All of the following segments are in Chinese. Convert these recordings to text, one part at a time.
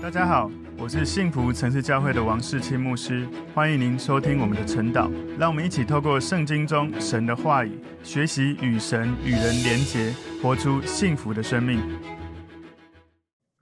大家好，我是幸福城市教会的王世清牧师，欢迎您收听我们的晨祷。让我们一起透过圣经中神的话语，学习与神与人连结，活出幸福的生命。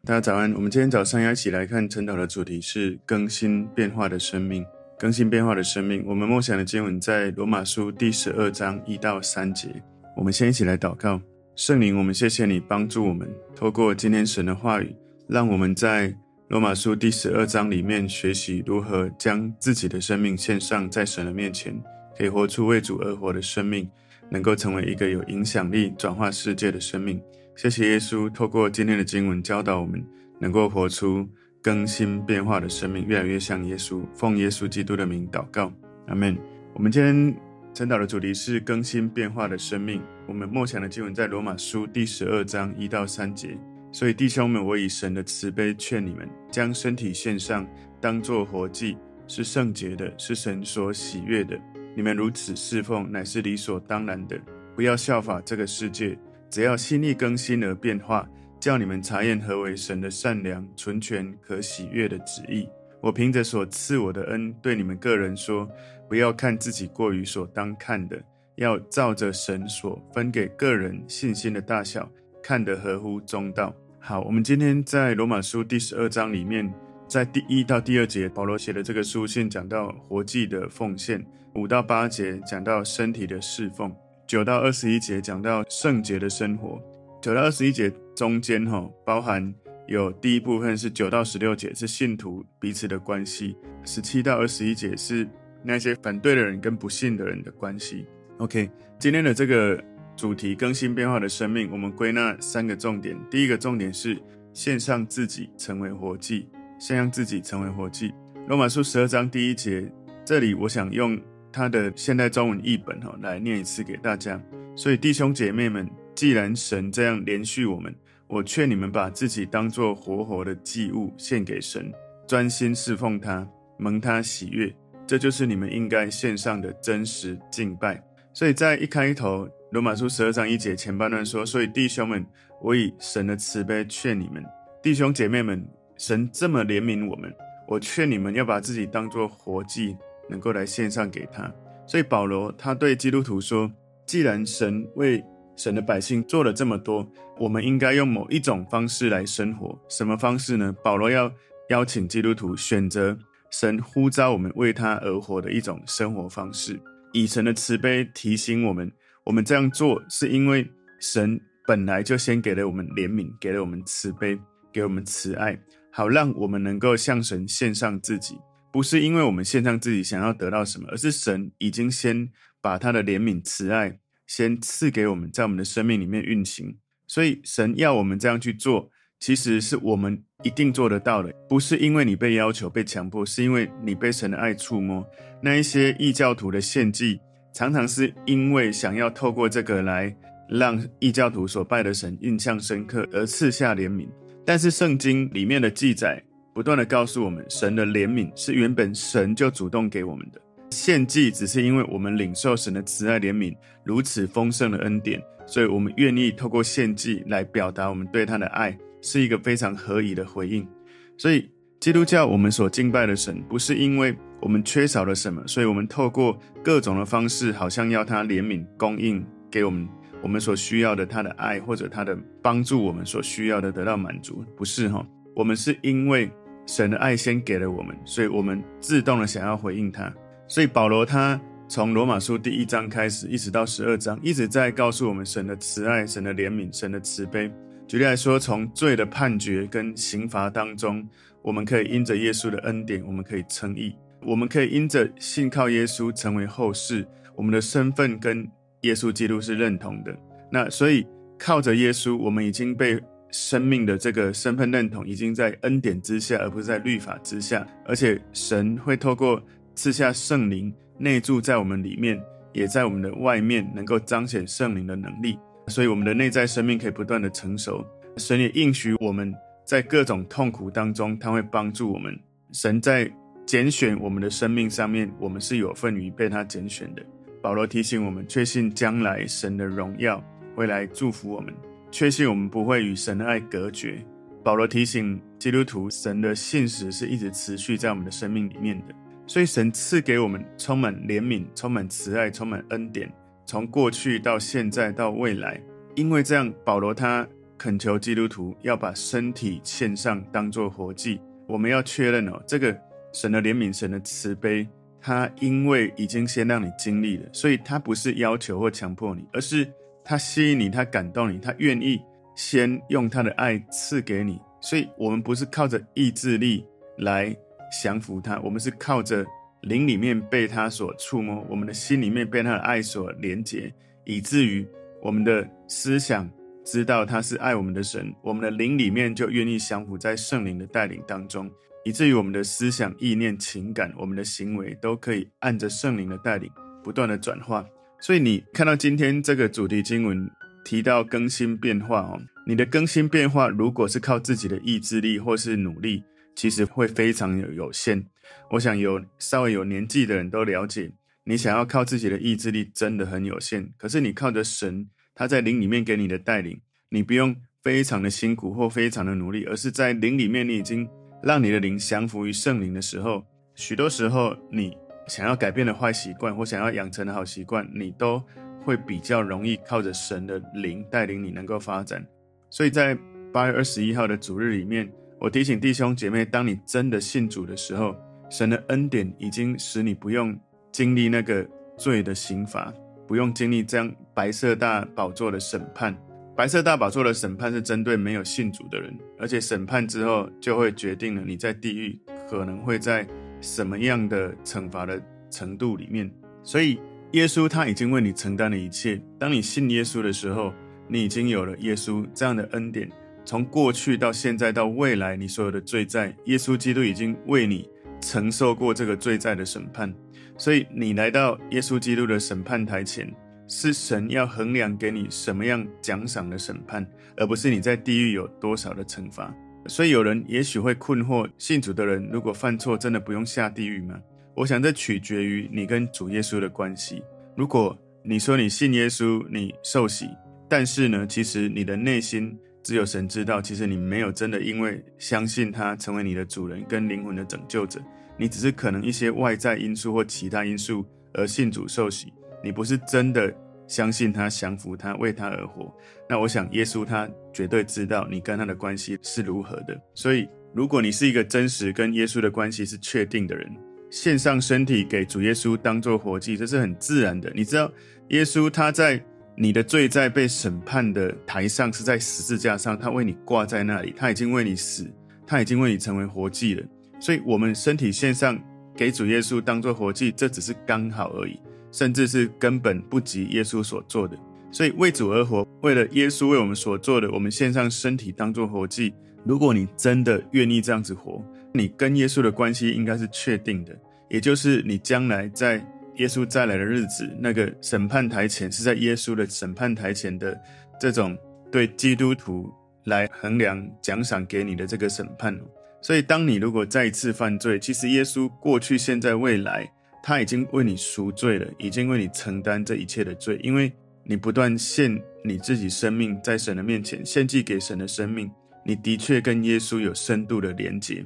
大家早安，我们今天早上要一起来看晨祷的主题是更新变化的生命。更新变化的生命，我们梦想的经文在罗马书第十二章一到三节。我们先一起来祷告，圣灵，我们谢谢你帮助我们，透过今天神的话语，让我们在罗马书第十二章里面学习如何将自己的生命献上在神的面前，可以活出为主而活的生命，能够成为一个有影响力、转化世界的生命。谢谢耶稣，透过今天的经文教导我们，能够活出更新变化的生命，越来越像耶稣。奉耶稣基督的名祷告，阿门。我们今天晨祷的主题是更新变化的生命。我们默想的经文在罗马书第十二章一到三节。所以，弟兄们，我以神的慈悲劝你们，将身体献上，当作活祭，是圣洁的，是神所喜悦的。你们如此侍奉，乃是理所当然的。不要效法这个世界，只要心意更新而变化，叫你们查验何为神的善良、纯全、可喜悦的旨意。我凭着所赐我的恩，对你们个人说：不要看自己过于所当看的，要照着神所分给个人信心的大小，看得合乎中道。好，我们今天在罗马书第十二章里面，在第一到第二节，保罗写的这个书信讲到活祭的奉献；五到八节讲到身体的侍奉；九到二十一节讲到圣洁的生活。九到二十一节中间哈，包含有第一部分是九到十六节是信徒彼此的关系；十七到二十一节是那些反对的人跟不信的人的关系。OK，今天的这个。主题更新变化的生命，我们归纳三个重点。第一个重点是献上自己成为活祭，献上自己成为活祭。罗马书十二章第一节，这里我想用他的现代中文译本哈来念一次给大家。所以弟兄姐妹们，既然神这样怜恤我们，我劝你们把自己当作活活的祭物献给神，专心侍奉他，蒙他喜悦，这就是你们应该献上的真实敬拜。所以在一开头。罗马书十二章一节前半段说：“所以弟兄们，我以神的慈悲劝你们，弟兄姐妹们，神这么怜悯我们，我劝你们要把自己当作活祭，能够来献上给他。所以保罗他对基督徒说：既然神为神的百姓做了这么多，我们应该用某一种方式来生活。什么方式呢？保罗要邀请基督徒选择神呼召我们为他而活的一种生活方式，以神的慈悲提醒我们。”我们这样做是因为神本来就先给了我们怜悯，给了我们慈悲，给我们慈爱，好让我们能够向神献上自己。不是因为我们献上自己想要得到什么，而是神已经先把他的怜悯、慈爱先赐给我们，在我们的生命里面运行。所以神要我们这样去做，其实是我们一定做得到的。不是因为你被要求、被强迫，是因为你被神的爱触摸。那一些异教徒的献祭。常常是因为想要透过这个来让异教徒所拜的神印象深刻而赐下怜悯，但是圣经里面的记载不断地告诉我们，神的怜悯是原本神就主动给我们的，献祭只是因为我们领受神的慈爱怜悯如此丰盛的恩典，所以我们愿意透过献祭来表达我们对他的爱，是一个非常合宜的回应，所以。基督教，我们所敬拜的神，不是因为我们缺少了什么，所以我们透过各种的方式，好像要他怜悯供应给我们我们所需要的他的爱，或者他的帮助，我们所需要的得到满足，不是哈？我们是因为神的爱先给了我们，所以我们自动的想要回应他。所以保罗他从罗马书第一章开始，一直到十二章，一直在告诉我们神的慈爱、神的怜悯、神的慈悲。举例来说，从罪的判决跟刑罚当中。我们可以因着耶稣的恩典，我们可以称义；我们可以因着信靠耶稣成为后世。我们的身份跟耶稣基督是认同的。那所以靠着耶稣，我们已经被生命的这个身份认同，已经在恩典之下，而不是在律法之下。而且神会透过赐下圣灵内住在我们里面，也在我们的外面，能够彰显圣灵的能力。所以我们的内在生命可以不断的成熟。神也应许我们。在各种痛苦当中，他会帮助我们。神在拣选我们的生命上面，我们是有份于被他拣选的。保罗提醒我们，确信将来神的荣耀会来祝福我们，确信我们不会与神的爱隔绝。保罗提醒基督徒，神的信实是一直持续在我们的生命里面的。所以神赐给我们充满怜悯、充满慈爱、充满恩典，从过去到现在到未来。因为这样，保罗他恳求基督徒要把身体献上，当作活祭。我们要确认哦，这个神的怜悯、神的慈悲，他因为已经先让你经历了，所以他不是要求或强迫你，而是他吸引你，他感动你，他愿意先用他的爱赐给你。所以，我们不是靠着意志力来降服他，我们是靠着灵里面被他所触摸，我们的心里面被他的爱所连结，以至于我们的思想知道他是爱我们的神，我们的灵里面就愿意降服在圣灵的带领当中，以至于我们的思想、意念、情感，我们的行为都可以按着圣灵的带领不断的转化。所以，你看到今天这个主题经文提到更新变化哦，你的更新变化如果是靠自己的意志力或是努力。其实会非常有有限。我想有稍微有年纪的人都了解，你想要靠自己的意志力真的很有限。可是你靠着神，他在灵里面给你的带领，你不用非常的辛苦或非常的努力，而是在灵里面，你已经让你的灵降服于圣灵的时候，许多时候你想要改变的坏习惯或想要养成的好习惯，你都会比较容易靠着神的灵带领你能够发展。所以在八月二十一号的主日里面。我提醒弟兄姐妹，当你真的信主的时候，神的恩典已经使你不用经历那个罪的刑罚，不用经历这样白色大宝座的审判。白色大宝座的审判是针对没有信主的人，而且审判之后就会决定了你在地狱可能会在什么样的惩罚的程度里面。所以耶稣他已经为你承担了一切。当你信耶稣的时候，你已经有了耶稣这样的恩典。从过去到现在到未来，你所有的罪债，耶稣基督已经为你承受过这个罪债的审判。所以你来到耶稣基督的审判台前，是神要衡量给你什么样奖赏的审判，而不是你在地狱有多少的惩罚。所以有人也许会困惑：信主的人如果犯错，真的不用下地狱吗？我想这取决于你跟主耶稣的关系。如果你说你信耶稣，你受洗，但是呢，其实你的内心。只有神知道，其实你没有真的因为相信他成为你的主人跟灵魂的拯救者，你只是可能一些外在因素或其他因素而信主受洗，你不是真的相信他、降服他、为他而活。那我想耶稣他绝对知道你跟他的关系是如何的。所以，如果你是一个真实跟耶稣的关系是确定的人，献上身体给主耶稣当做活祭，这是很自然的。你知道，耶稣他在。你的罪在被审判的台上，是在十字架上，他为你挂在那里，他已经为你死，他已经为你成为活祭了。所以，我们身体献上给主耶稣当做活祭，这只是刚好而已，甚至是根本不及耶稣所做的。所以，为主而活，为了耶稣为我们所做的，我们献上身体当做活祭。如果你真的愿意这样子活，你跟耶稣的关系应该是确定的，也就是你将来在。耶稣再来的日子，那个审判台前是在耶稣的审判台前的这种对基督徒来衡量奖赏给你的这个审判。所以，当你如果再一次犯罪，其实耶稣过去、现在、未来，他已经为你赎罪了，已经为你承担这一切的罪，因为你不断献你自己生命在神的面前，献祭给神的生命，你的确跟耶稣有深度的连结。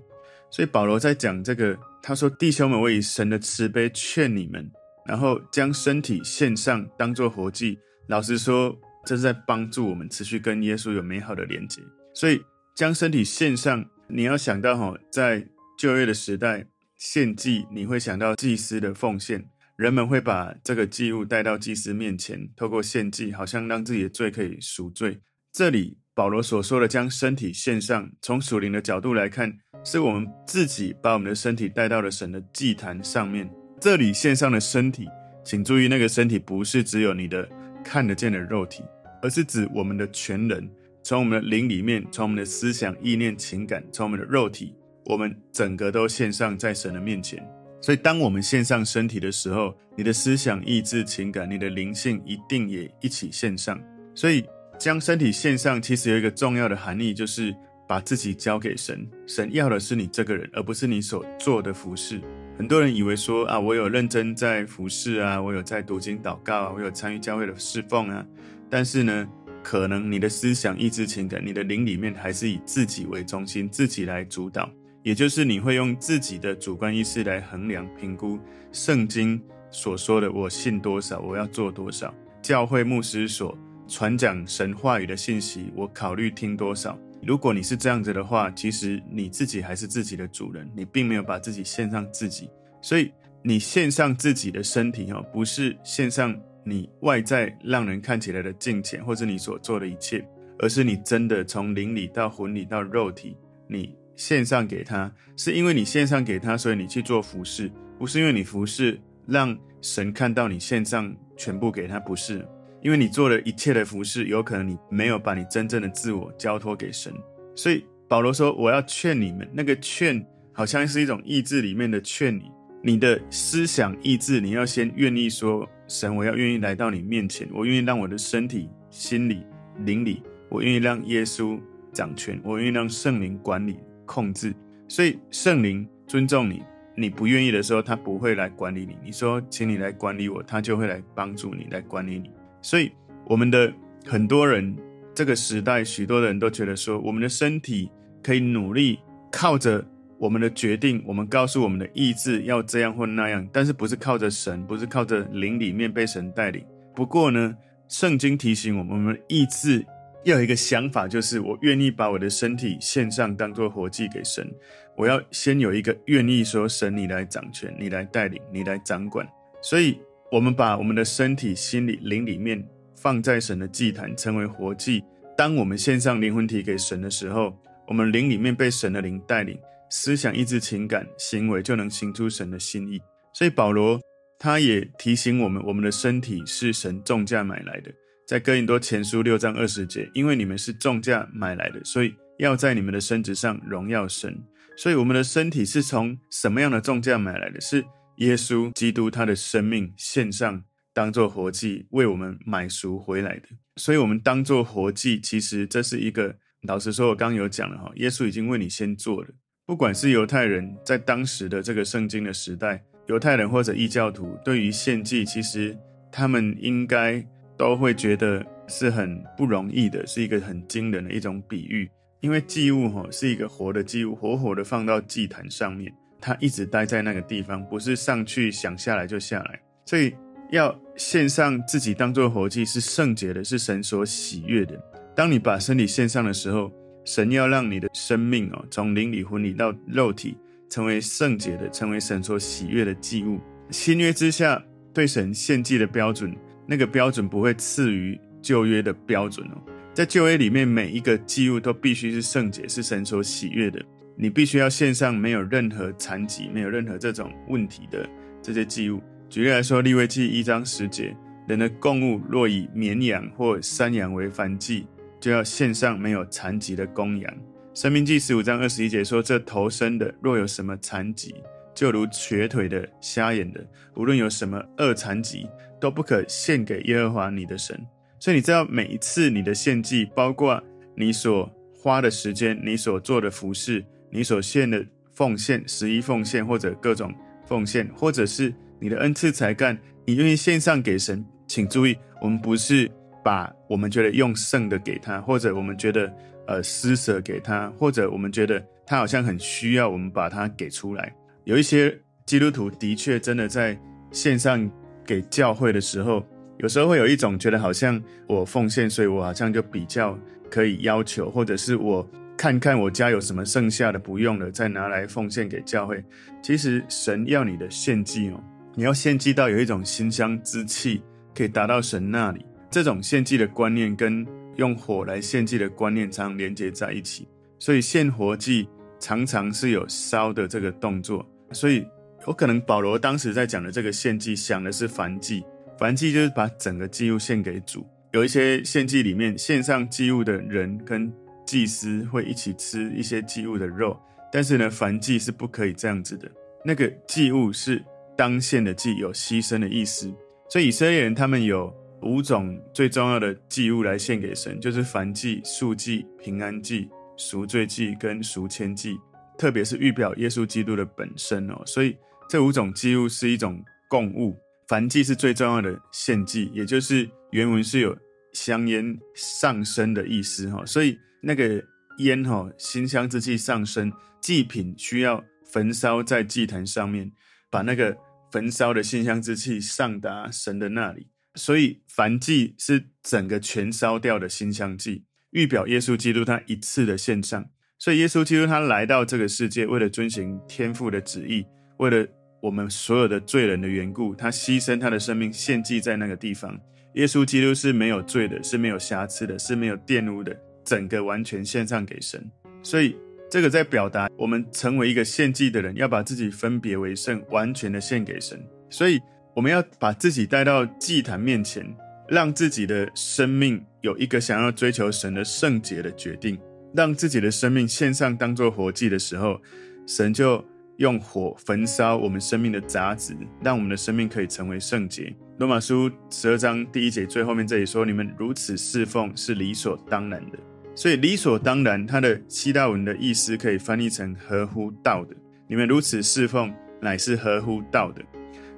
所以保罗在讲这个，他说：“弟兄们，我以神的慈悲劝你们。”然后将身体献上，当作活祭。老实说，这是在帮助我们持续跟耶稣有美好的连接。所以，将身体献上，你要想到哈，在旧约的时代，献祭你会想到祭司的奉献，人们会把这个祭物带到祭司面前，透过献祭，好像让自己的罪可以赎罪。这里保罗所说的将身体献上，从属灵的角度来看，是我们自己把我们的身体带到了神的祭坛上面。这里献上的身体，请注意，那个身体不是只有你的看得见的肉体，而是指我们的全人，从我们的灵里面，从我们的思想、意念、情感，从我们的肉体，我们整个都献上在神的面前。所以，当我们献上身体的时候，你的思想、意志、情感，你的灵性一定也一起献上。所以，将身体献上，其实有一个重要的含义，就是把自己交给神。神要的是你这个人，而不是你所做的服事。很多人以为说啊，我有认真在服侍啊，我有在读经祷告啊，我有参与教会的侍奉啊，但是呢，可能你的思想、意志、情感，你的灵里面还是以自己为中心，自己来主导，也就是你会用自己的主观意识来衡量、评估圣经所说的“我信多少，我要做多少”。教会牧师所传讲神话语的信息，我考虑听多少。如果你是这样子的话，其实你自己还是自己的主人，你并没有把自己献上自己。所以你献上自己的身体哦，不是献上你外在让人看起来的金钱，或者你所做的一切，而是你真的从灵里到魂里到肉体，你献上给他，是因为你献上给他，所以你去做服事，不是因为你服事让神看到你献上全部给他，不是。因为你做了一切的服事，有可能你没有把你真正的自我交托给神，所以保罗说：“我要劝你们，那个劝好像是一种意志里面的劝你，你的思想意志，你要先愿意说，神，我要愿意来到你面前，我愿意让我的身体、心里、灵里，我愿意让耶稣掌权，我愿意让圣灵管理控制。所以圣灵尊重你，你不愿意的时候，他不会来管理你。你说，请你来管理我，他就会来帮助你，来管理你。”所以，我们的很多人，这个时代，许多的人都觉得说，我们的身体可以努力靠着我们的决定，我们告诉我们的意志要这样或那样，但是不是靠着神，不是靠着灵里面被神带领。不过呢，圣经提醒我们，我们的意志要有一个想法，就是我愿意把我的身体献上，当作活祭给神。我要先有一个愿意说，神你来掌权，你来带领，你来掌管。所以。我们把我们的身体、心里、灵里面放在神的祭坛，成为活祭。当我们献上灵魂体给神的时候，我们灵里面被神的灵带领，思想、意志、情感、行为就能行出神的心意。所以保罗他也提醒我们，我们的身体是神重价买来的。在哥林多前书六章二十节，因为你们是重价买来的，所以要在你们的身子上荣耀神。所以我们的身体是从什么样的重价买来的？是。耶稣基督他的生命献上，当做活祭，为我们买赎回来的。所以，我们当做活祭，其实这是一个，老实说，我刚刚有讲了哈，耶稣已经为你先做了。不管是犹太人在当时的这个圣经的时代，犹太人或者异教徒，对于献祭，其实他们应该都会觉得是很不容易的，是一个很惊人的一种比喻，因为祭物哈是一个活的祭物，活活的放到祭坛上面。他一直待在那个地方，不是上去想下来就下来，所以要献上自己当做活祭是圣洁的，是神所喜悦的。当你把身体献上的时候，神要让你的生命哦，从灵里、魂里到肉体，成为圣洁的，成为神所喜悦的祭物。新约之下对神献祭的标准，那个标准不会次于旧约的标准哦。在旧约里面，每一个祭物都必须是圣洁，是神所喜悦的。你必须要献上没有任何残疾、没有任何这种问题的这些祭物。举例来说，利未记一章十节，人的供物若以绵羊或山羊为燔祭，就要献上没有残疾的公羊。申命记十五章二十一节说，这头生的若有什么残疾，就如瘸腿的、瞎眼的，无论有什么恶残疾，都不可献给耶和华你的神。所以你知道，每一次你的献祭，包括你所花的时间、你所做的服饰。你所献的奉献、十一奉献或者各种奉献，或者是你的恩赐才干，你愿意献上给神，请注意，我们不是把我们觉得用剩的给他，或者我们觉得呃施舍给他，或者我们觉得他好像很需要，我们把它给出来。有一些基督徒的确真的在献上给教会的时候，有时候会有一种觉得好像我奉献，所以我好像就比较可以要求，或者是我。看看我家有什么剩下的不用了，再拿来奉献给教会。其实神要你的献祭哦，你要献祭到有一种馨香之气，可以达到神那里。这种献祭的观念跟用火来献祭的观念常常连接在一起，所以献活祭常常是有烧的这个动作。所以有可能保罗当时在讲的这个献祭，想的是燔祭，燔祭就是把整个祭物献给主。有一些献祭里面献上祭物的人跟祭司会一起吃一些祭物的肉，但是呢，燔祭是不可以这样子的。那个祭物是当献的祭，有牺牲的意思。所以以色列人他们有五种最重要的祭物来献给神，就是燔祭、素祭、平安祭、赎罪祭跟赎愆祭，特别是预表耶稣基督的本身哦。所以这五种祭物是一种供物，燔祭是最重要的献祭，也就是原文是有香烟上升的意思哈，所以那个烟哈，馨香之气上升，祭品需要焚烧在祭坛上面，把那个焚烧的馨香之气上达神的那里。所以燔祭是整个全烧掉的馨香祭，预表耶稣基督他一次的献上。所以耶稣基督他来到这个世界，为了遵行天父的旨意，为了我们所有的罪人的缘故，他牺牲他的生命献祭在那个地方。耶稣基督是没有罪的，是没有瑕疵的，是没有玷污的，整个完全献上给神。所以这个在表达我们成为一个献祭的人，要把自己分别为圣，完全的献给神。所以我们要把自己带到祭坛面前，让自己的生命有一个想要追求神的圣洁的决定，让自己的生命献上当做活祭的时候，神就用火焚烧我们生命的杂质，让我们的生命可以成为圣洁。罗马书十二章第一节最后面这里说：“你们如此侍奉是理所当然的。”所以理所当然，它的希腊文的意思可以翻译成合乎道的。你们如此侍奉，乃是合乎道的。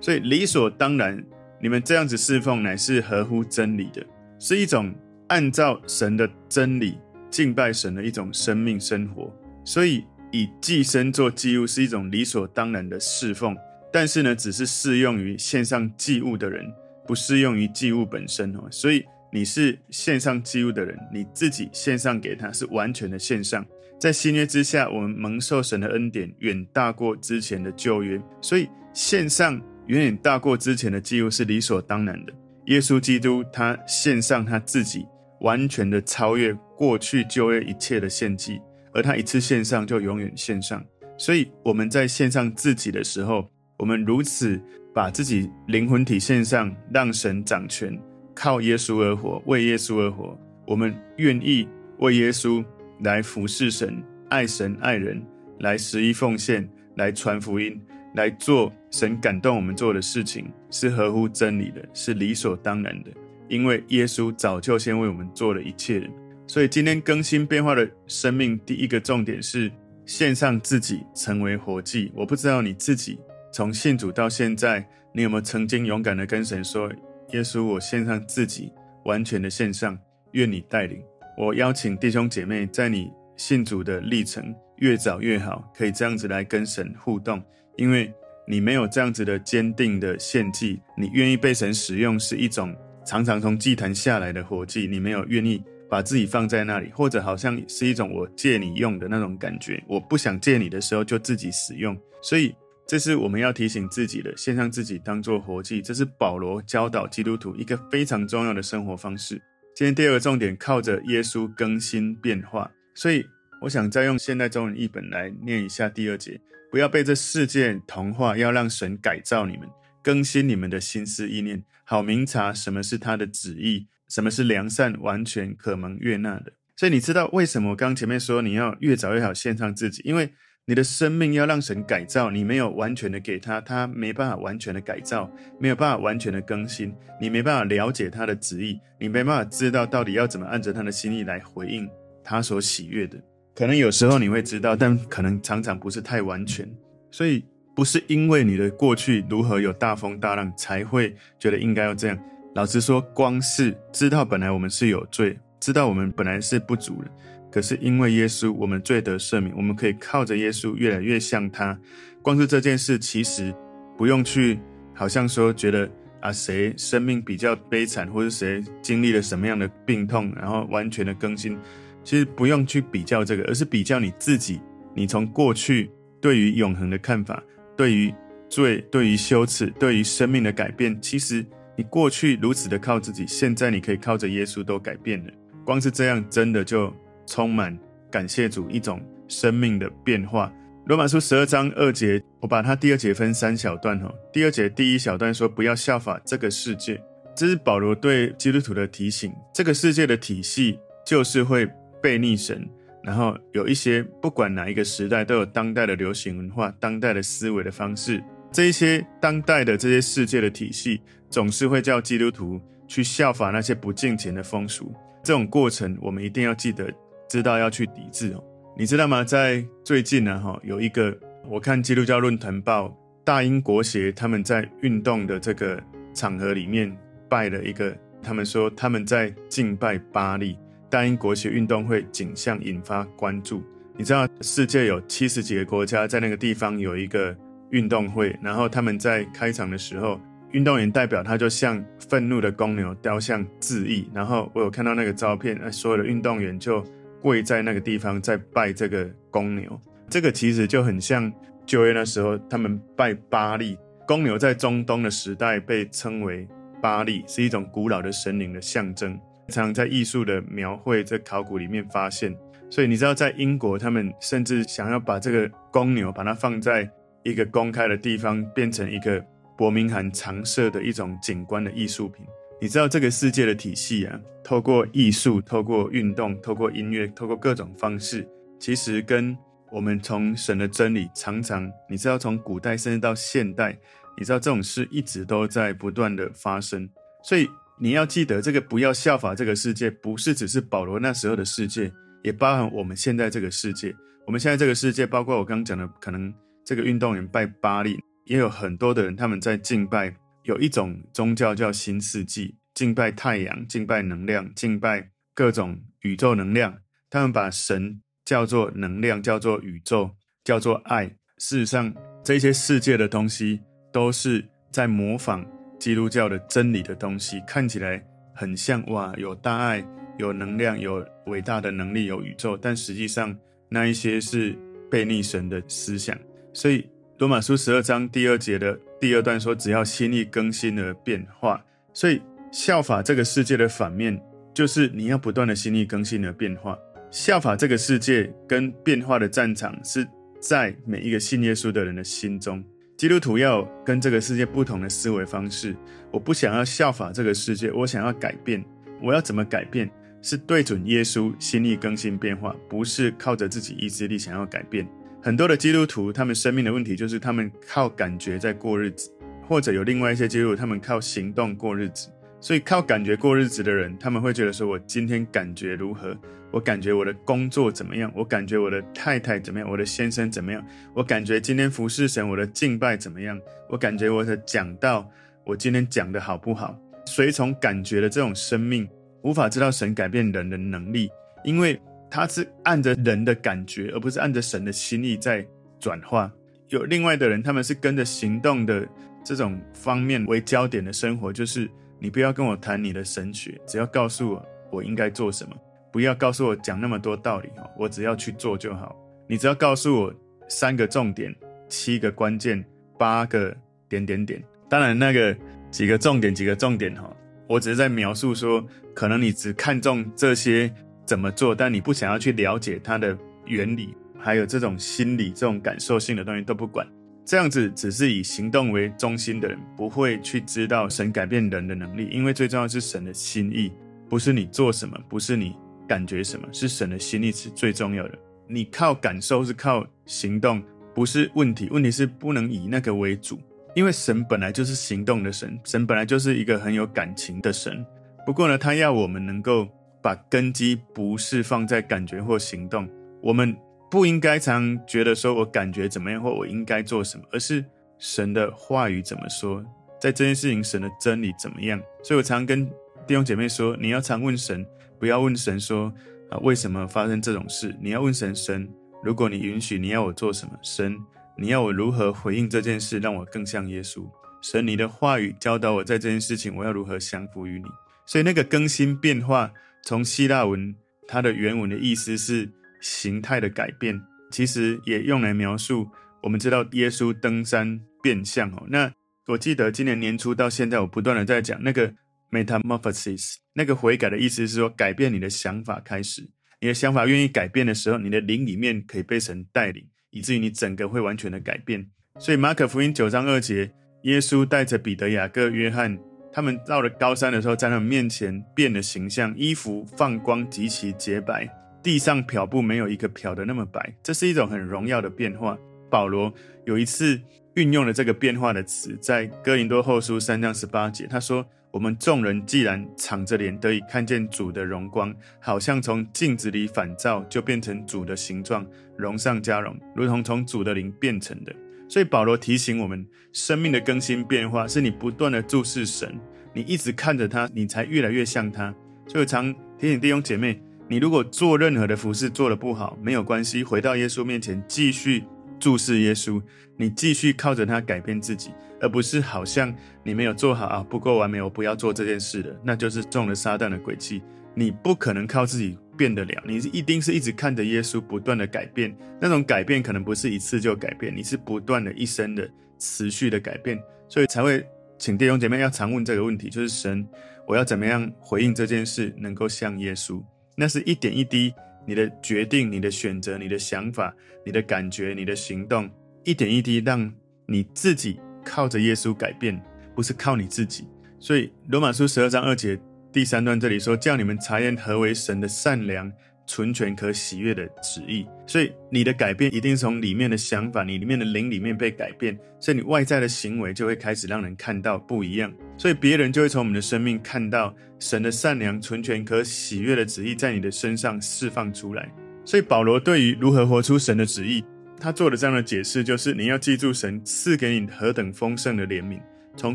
所以理所当然，你们这样子侍奉乃是合乎真理的，是一种按照神的真理敬拜神的一种生命生活。所以以寄生做祭物是一种理所当然的侍奉。但是呢，只是适用于献上祭物的人，不适用于祭物本身哦。所以你是献上祭物的人，你自己献上给他是完全的献上。在新约之下，我们蒙受神的恩典远大过之前的旧约，所以献上远远大过之前的祭物是理所当然的。耶稣基督他献上他自己，完全的超越过去旧约一切的献祭，而他一次献上就永远献上。所以我们在献上自己的时候，我们如此把自己灵魂体献上，让神掌权，靠耶稣而活，为耶稣而活。我们愿意为耶稣来服侍神，爱神爱人，来十一奉献，来传福音，来做神感动我们做的事情，是合乎真理的，是理所当然的。因为耶稣早就先为我们做了一切。所以今天更新变化的生命，第一个重点是献上自己，成为活祭。我不知道你自己。从信主到现在，你有没有曾经勇敢的跟神说：“耶稣，我献上自己，完全的献上，愿你带领。”我邀请弟兄姐妹，在你信主的历程越早越好，可以这样子来跟神互动，因为你没有这样子的坚定的献祭，你愿意被神使用，是一种常常从祭坛下来的活祭，你没有愿意把自己放在那里，或者好像是一种我借你用的那种感觉，我不想借你的时候就自己使用，所以。这是我们要提醒自己的，献上自己当作活祭，这是保罗教导基督徒一个非常重要的生活方式。今天第二个重点，靠着耶稣更新变化。所以我想再用现代中文译本来念一下第二节：不要被这世界同化，要让神改造你们，更新你们的心思意念，好明察什么是他的旨意，什么是良善、完全、可蒙悦纳的。所以你知道为什么我刚刚前面说你要越早越好献上自己？因为你的生命要让神改造，你没有完全的给他，他没办法完全的改造，没有办法完全的更新，你没办法了解他的旨意，你没办法知道到底要怎么按着他的心意来回应他所喜悦的。可能有时候你会知道，但可能常常不是太完全。所以不是因为你的过去如何有大风大浪，才会觉得应该要这样。老实说，光是知道本来我们是有罪，知道我们本来是不足的。可是因为耶稣，我们罪得赦免，我们可以靠着耶稣越来越像他。光是这件事，其实不用去，好像说觉得啊，谁生命比较悲惨，或者谁经历了什么样的病痛，然后完全的更新。其实不用去比较这个，而是比较你自己。你从过去对于永恒的看法，对于罪，对于羞耻，对于生命的改变，其实你过去如此的靠自己，现在你可以靠着耶稣都改变了。光是这样，真的就。充满感谢主，一种生命的变化。罗马书十二章二节，我把它第二节分三小段哈。第二节第一小段说，不要效法这个世界，这是保罗对基督徒的提醒。这个世界的体系就是会被逆神，然后有一些不管哪一个时代都有当代的流行文化、当代的思维的方式。这一些当代的这些世界的体系，总是会叫基督徒去效法那些不敬虔的风俗。这种过程，我们一定要记得。知道要去抵制哦，你知道吗？在最近呢，哈，有一个我看基督教论坛报大英国协他们在运动的这个场合里面拜了一个他们说他们在敬拜巴利，大英国协运动会景象引发关注。你知道世界有七十几个国家在那个地方有一个运动会，然后他们在开场的时候，运动员代表他就向愤怒的公牛雕像致意，然后我有看到那个照片，所有的运动员就跪在那个地方在拜这个公牛。这个其实就很像旧约那时候他们拜巴力，公牛在中东的时代被称为巴力，是一种古老的神灵的象征，常常在艺术的描绘在考古里面发现。所以你知道，在英国他们甚至想要把这个公牛把它放在一个公开的地方，变成一个伯明翰常设的一种景观的艺术品。你知道这个世界的体系啊，透过艺术、透过运动、透过音乐、透过各种方式，其实跟我们从神的真理，常常你知道，从古代甚至到现代，你知道这种事一直都在不断的发生。所以你要记得，这个不要效法这个世界，不是只是保罗那时候的世界，也包含我们现在这个世界。我们现在这个世界，包括我刚刚讲的，可能这个运动员拜巴力，也有很多的人他们在敬拜，有一种宗教叫新世纪，敬拜太阳，敬拜能量，敬拜各种宇宙能量，他们把神。叫做能量，叫做宇宙，叫做爱。事实上，这些世界的东西都是在模仿基督教的真理的东西，看起来很像哇，有大爱，有能量，有伟大的能力，有宇宙。但实际上，那一些是悖逆神的思想。所以，罗马书十二章第二节的第二段说：“只要心意更新而变化。”所以，效法这个世界的反面，就是你要不断的心意更新而变化。效法这个世界跟变化的战场是在每一个信耶稣的人的心中。基督徒要跟这个世界不同的思维方式。我不想要效法这个世界，我想要改变。我要怎么改变？是对准耶稣，心意更新变化，不是靠着自己意志力想要改变。很多的基督徒，他们生命的问题就是他们靠感觉在过日子，或者有另外一些基督徒，他们靠行动过日子。所以靠感觉过日子的人，他们会觉得说：“我今天感觉如何？”我感觉我的工作怎么样？我感觉我的太太怎么样？我的先生怎么样？我感觉今天服侍神，我的敬拜怎么样？我感觉我的讲道，我今天讲的好不好？随从感觉的这种生命，无法知道神改变人的能力，因为他是按着人的感觉，而不是按着神的心意在转化。有另外的人，他们是跟着行动的这种方面为焦点的生活，就是你不要跟我谈你的神学，只要告诉我我应该做什么。不要告诉我讲那么多道理哦，我只要去做就好。你只要告诉我三个重点、七个关键、八个点点点。当然，那个几个重点、几个重点哈，我只是在描述说，可能你只看重这些怎么做，但你不想要去了解它的原理，还有这种心理、这种感受性的东西都不管。这样子只是以行动为中心的人，不会去知道神改变人的能力，因为最重要是神的心意，不是你做什么，不是你。感觉什么是神的心意是最重要的。你靠感受是靠行动，不是问题。问题是不能以那个为主，因为神本来就是行动的神，神本来就是一个很有感情的神。不过呢，他要我们能够把根基不是放在感觉或行动。我们不应该常觉得说我感觉怎么样或我应该做什么，而是神的话语怎么说，在这件事情神的真理怎么样。所以我常跟弟兄姐妹说，你要常问神。不要问神说啊，为什么发生这种事？你要问神，神，如果你允许，你要我做什么？神，你要我如何回应这件事，让我更像耶稣？神，你的话语教导我在这件事情，我要如何降服于你？所以那个更新变化，从希腊文它的原文的意思是形态的改变，其实也用来描述我们知道耶稣登山变相哦。那我记得今年年初到现在，我不断的在讲那个。Metamorphosis，那个悔改的意思是说，改变你的想法开始，你的想法愿意改变的时候，你的灵里面可以被神带领，以至于你整个会完全的改变。所以马可福音九章二节，耶稣带着彼得、雅各、约翰，他们到了高山的时候，在他们面前变了形象，衣服放光，极其洁白，地上漂布没有一个漂的那么白，这是一种很荣耀的变化。保罗有一次运用了这个变化的词，在哥林多后书三章十八节，他说。我们众人既然敞着脸得以看见主的荣光，好像从镜子里反照，就变成主的形状，荣上加荣，如同从主的灵变成的。所以保罗提醒我们，生命的更新变化是你不断的注视神，你一直看着他，你才越来越像他。所以我常提醒弟兄姐妹，你如果做任何的服事做得不好，没有关系，回到耶稣面前继续注视耶稣，你继续靠着他改变自己，而不是好像你没有做好啊，不够完美，我不要做这件事了，那就是中了撒旦的诡计。你不可能靠自己变得了，你是一定是一直看着耶稣不断的改变，那种改变可能不是一次就改变，你是不断的一生的持续的改变，所以才会请弟兄姐妹要常问这个问题，就是神，我要怎么样回应这件事，能够像耶稣？那是一点一滴，你的决定、你的选择、你的想法、你的感觉、你的行动，一点一滴让你自己靠着耶稣改变，不是靠你自己。所以罗马书十二章二节。第三段这里说，叫你们查验何为神的善良、纯全、可喜悦的旨意。所以你的改变一定从里面的想法，你里面的灵里面被改变，所以你外在的行为就会开始让人看到不一样。所以别人就会从我们的生命看到神的善良、纯全、可喜悦的旨意在你的身上释放出来。所以保罗对于如何活出神的旨意，他做的这样的解释就是：你要记住神赐给你何等丰盛的怜悯，从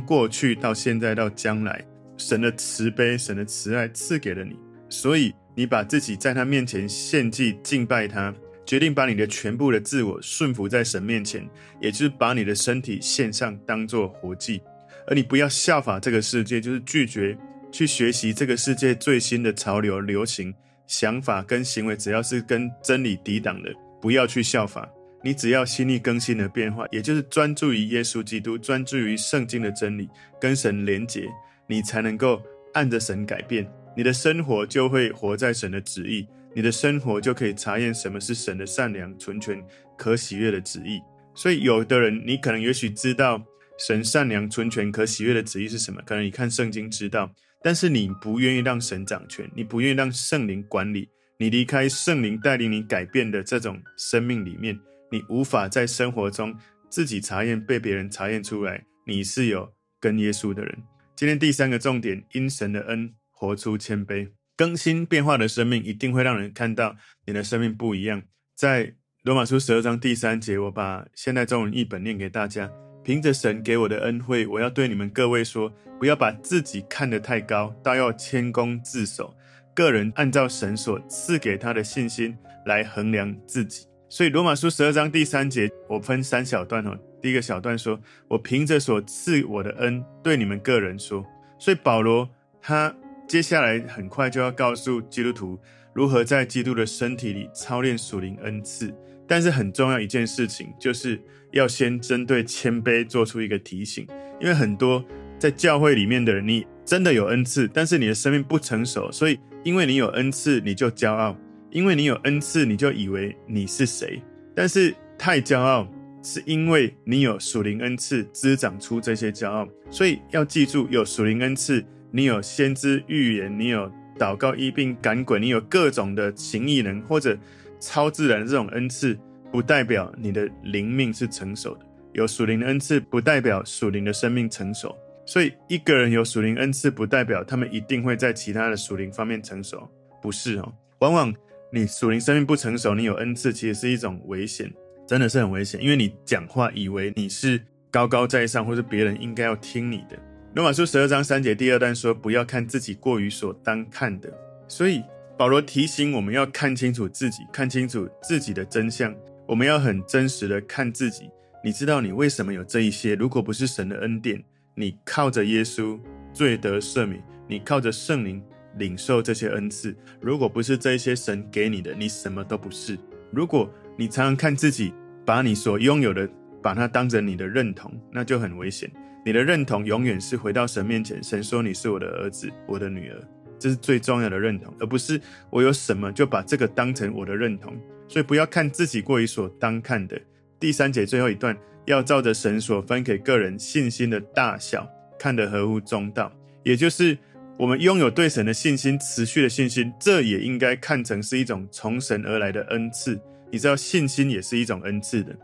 过去到现在到将来。神的慈悲，神的慈爱赐给了你，所以你把自己在他面前献祭敬拜他，决定把你的全部的自我顺服在神面前，也就是把你的身体献上当做活祭。而你不要效法这个世界，就是拒绝去学习这个世界最新的潮流、流行想法跟行为，只要是跟真理抵挡的，不要去效法。你只要心力更新的变化，也就是专注于耶稣基督，专注于圣经的真理，跟神连结。你才能够按着神改变，你的生活就会活在神的旨意，你的生活就可以查验什么是神的善良、纯全、可喜悦的旨意。所以，有的人你可能也许知道神善良、纯全、可喜悦的旨意是什么，可能你看圣经知道，但是你不愿意让神掌权，你不愿意让圣灵管理，你离开圣灵带领你改变的这种生命里面，你无法在生活中自己查验，被别人查验出来，你是有跟耶稣的人。今天第三个重点，因神的恩活出谦卑，更新变化的生命一定会让人看到你的生命不一样。在罗马书十二章第三节，我把现代中文译本念给大家：凭着神给我的恩惠，我要对你们各位说，不要把自己看得太高，倒要谦恭自守，个人按照神所赐给他的信心来衡量自己。所以罗马书十二章第三节，我分三小段哦。第一个小段说：“我凭着所赐我的恩，对你们个人说。”所以保罗他接下来很快就要告诉基督徒如何在基督的身体里操练属灵恩赐。但是很重要一件事情，就是要先针对谦卑做出一个提醒，因为很多在教会里面的人，你真的有恩赐，但是你的生命不成熟，所以因为你有恩赐，你就骄傲；因为你有恩赐，你就以为你是谁。但是太骄傲。是因为你有属灵恩赐滋长出这些骄傲，所以要记住，有属灵恩赐，你有先知预言，你有祷告医病赶鬼，你有各种的行异能或者超自然的这种恩赐，不代表你的灵命是成熟的。有属灵恩赐，不代表属灵的生命成熟。所以一个人有属灵恩赐，不代表他们一定会在其他的属灵方面成熟，不是哦。往往你属灵生命不成熟，你有恩赐，其实是一种危险。真的是很危险，因为你讲话以为你是高高在上，或是别人应该要听你的。罗马书十二章三节第二段说：“不要看自己过于所当看的。”所以保罗提醒我们要看清楚自己，看清楚自己的真相。我们要很真实的看自己。你知道你为什么有这一些？如果不是神的恩典，你靠着耶稣罪得赦免，你靠着圣灵领受这些恩赐。如果不是这一些神给你的，你什么都不是。如果你常常看自己，把你所拥有的，把它当成你的认同，那就很危险。你的认同永远是回到神面前，神说你是我的儿子，我的女儿，这是最重要的认同，而不是我有什么就把这个当成我的认同。所以不要看自己过于所当看的。第三节最后一段，要照着神所分给个人信心的大小，看得合乎中道，也就是我们拥有对神的信心，持续的信心，这也应该看成是一种从神而来的恩赐。你知道信心也是一种恩赐的。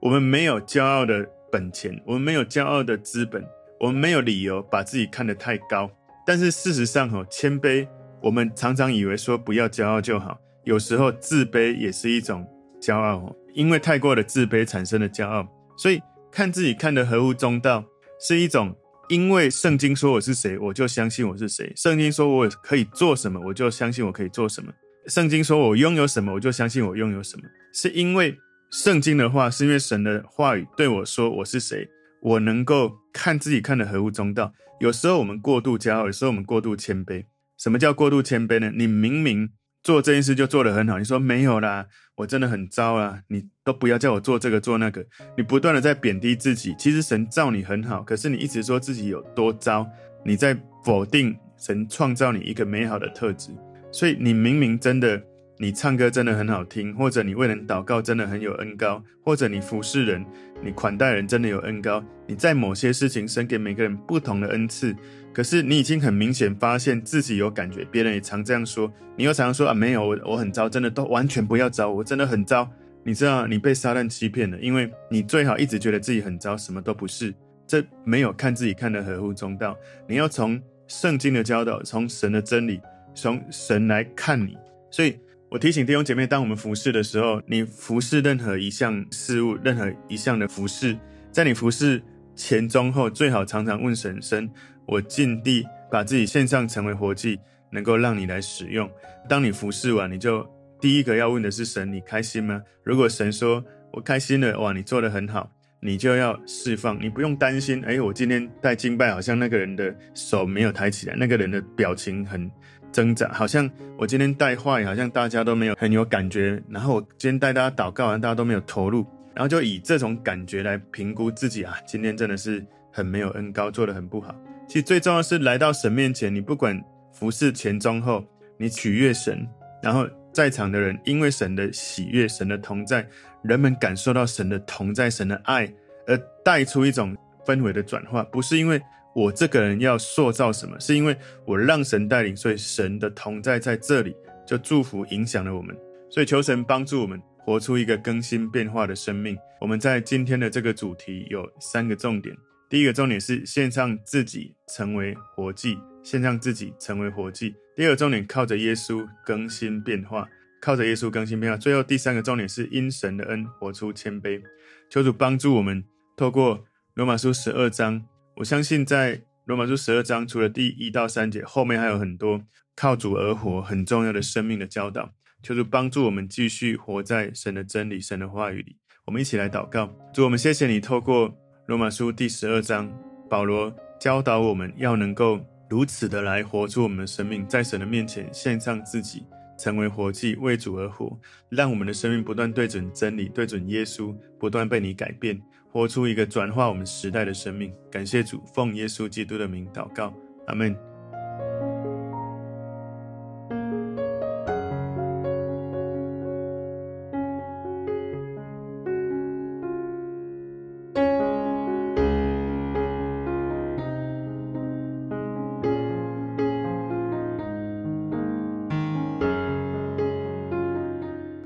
我们没有骄傲的本钱，我们没有骄傲的资本，我们没有理由把自己看得太高。但是事实上，哈，谦卑，我们常常以为说不要骄傲就好。有时候自卑也是一种骄傲，因为太过的自卑产生了骄傲。所以看自己看得合乎中道，是一种因为圣经说我是谁，我就相信我是谁；圣经说我可以做什么，我就相信我可以做什么；圣经说我拥有什么，我就相信我拥有什么。是因为圣经的话，是因为神的话语对我说我是谁，我能够看自己看得合乎中道。有时候我们过度骄傲，有时候我们过度谦卑。什么叫过度谦卑呢？你明明做这件事就做得很好，你说没有啦，我真的很糟啊！你都不要叫我做这个做那个，你不断的在贬低自己。其实神造你很好，可是你一直说自己有多糟，你在否定神创造你一个美好的特质。所以你明明真的，你唱歌真的很好听，或者你为人祷告真的很有恩膏，或者你服侍人，你款待人真的有恩膏。你在某些事情，神给每个人不同的恩赐。可是你已经很明显发现自己有感觉，别人也常这样说，你又常常说啊，没有，我我很糟，真的都完全不要糟，我真的很糟。你知道你被撒旦欺骗了，因为你最好一直觉得自己很糟，什么都不是。这没有看自己看得合乎中道。你要从圣经的教导，从神的真理，从神来看你。所以我提醒弟兄姐妹，当我们服侍的时候，你服侍任何一项事物，任何一项的服侍，在你服侍前、中、后，最好常常问神神。我尽力把自己献上，成为活祭，能够让你来使用。当你服侍完，你就第一个要问的是神：你开心吗？如果神说我开心了，哇，你做得很好，你就要释放。你不用担心，哎，我今天带敬拜，好像那个人的手没有抬起来，那个人的表情很挣扎，好像我今天带话，好像大家都没有很有感觉。然后我今天带大家祷告完，大家都没有投入，然后就以这种感觉来评估自己啊，今天真的是很没有恩膏，做得很不好。其实最重要是来到神面前，你不管服侍前中后，你取悦神，然后在场的人因为神的喜悦、神的同在，人们感受到神的同在、神的爱，而带出一种氛围的转化。不是因为我这个人要塑造什么，是因为我让神带领，所以神的同在在这里就祝福影响了我们。所以求神帮助我们活出一个更新变化的生命。我们在今天的这个主题有三个重点。第一个重点是献上自己成为活祭，献上自己成为活祭。第二个重点靠着耶稣更新变化，靠着耶稣更新变化。最后第三个重点是因神的恩活出谦卑。求主帮助我们，透过罗马书十二章，我相信在罗马书十二章除了第一到三节，后面还有很多靠主而活很重要的生命的教导。求主帮助我们继续活在神的真理、神的话语里。我们一起来祷告，主，我们谢谢你透过。罗马书第十二章，保罗教导我们要能够如此的来活出我们的生命，在神的面前献上自己，成为活祭，为主而活，让我们的生命不断对准真理，对准耶稣，不断被你改变，活出一个转化我们时代的生命。感谢主，奉耶稣基督的名祷告，阿门。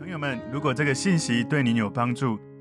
朋友们如果这个信息对您有帮助，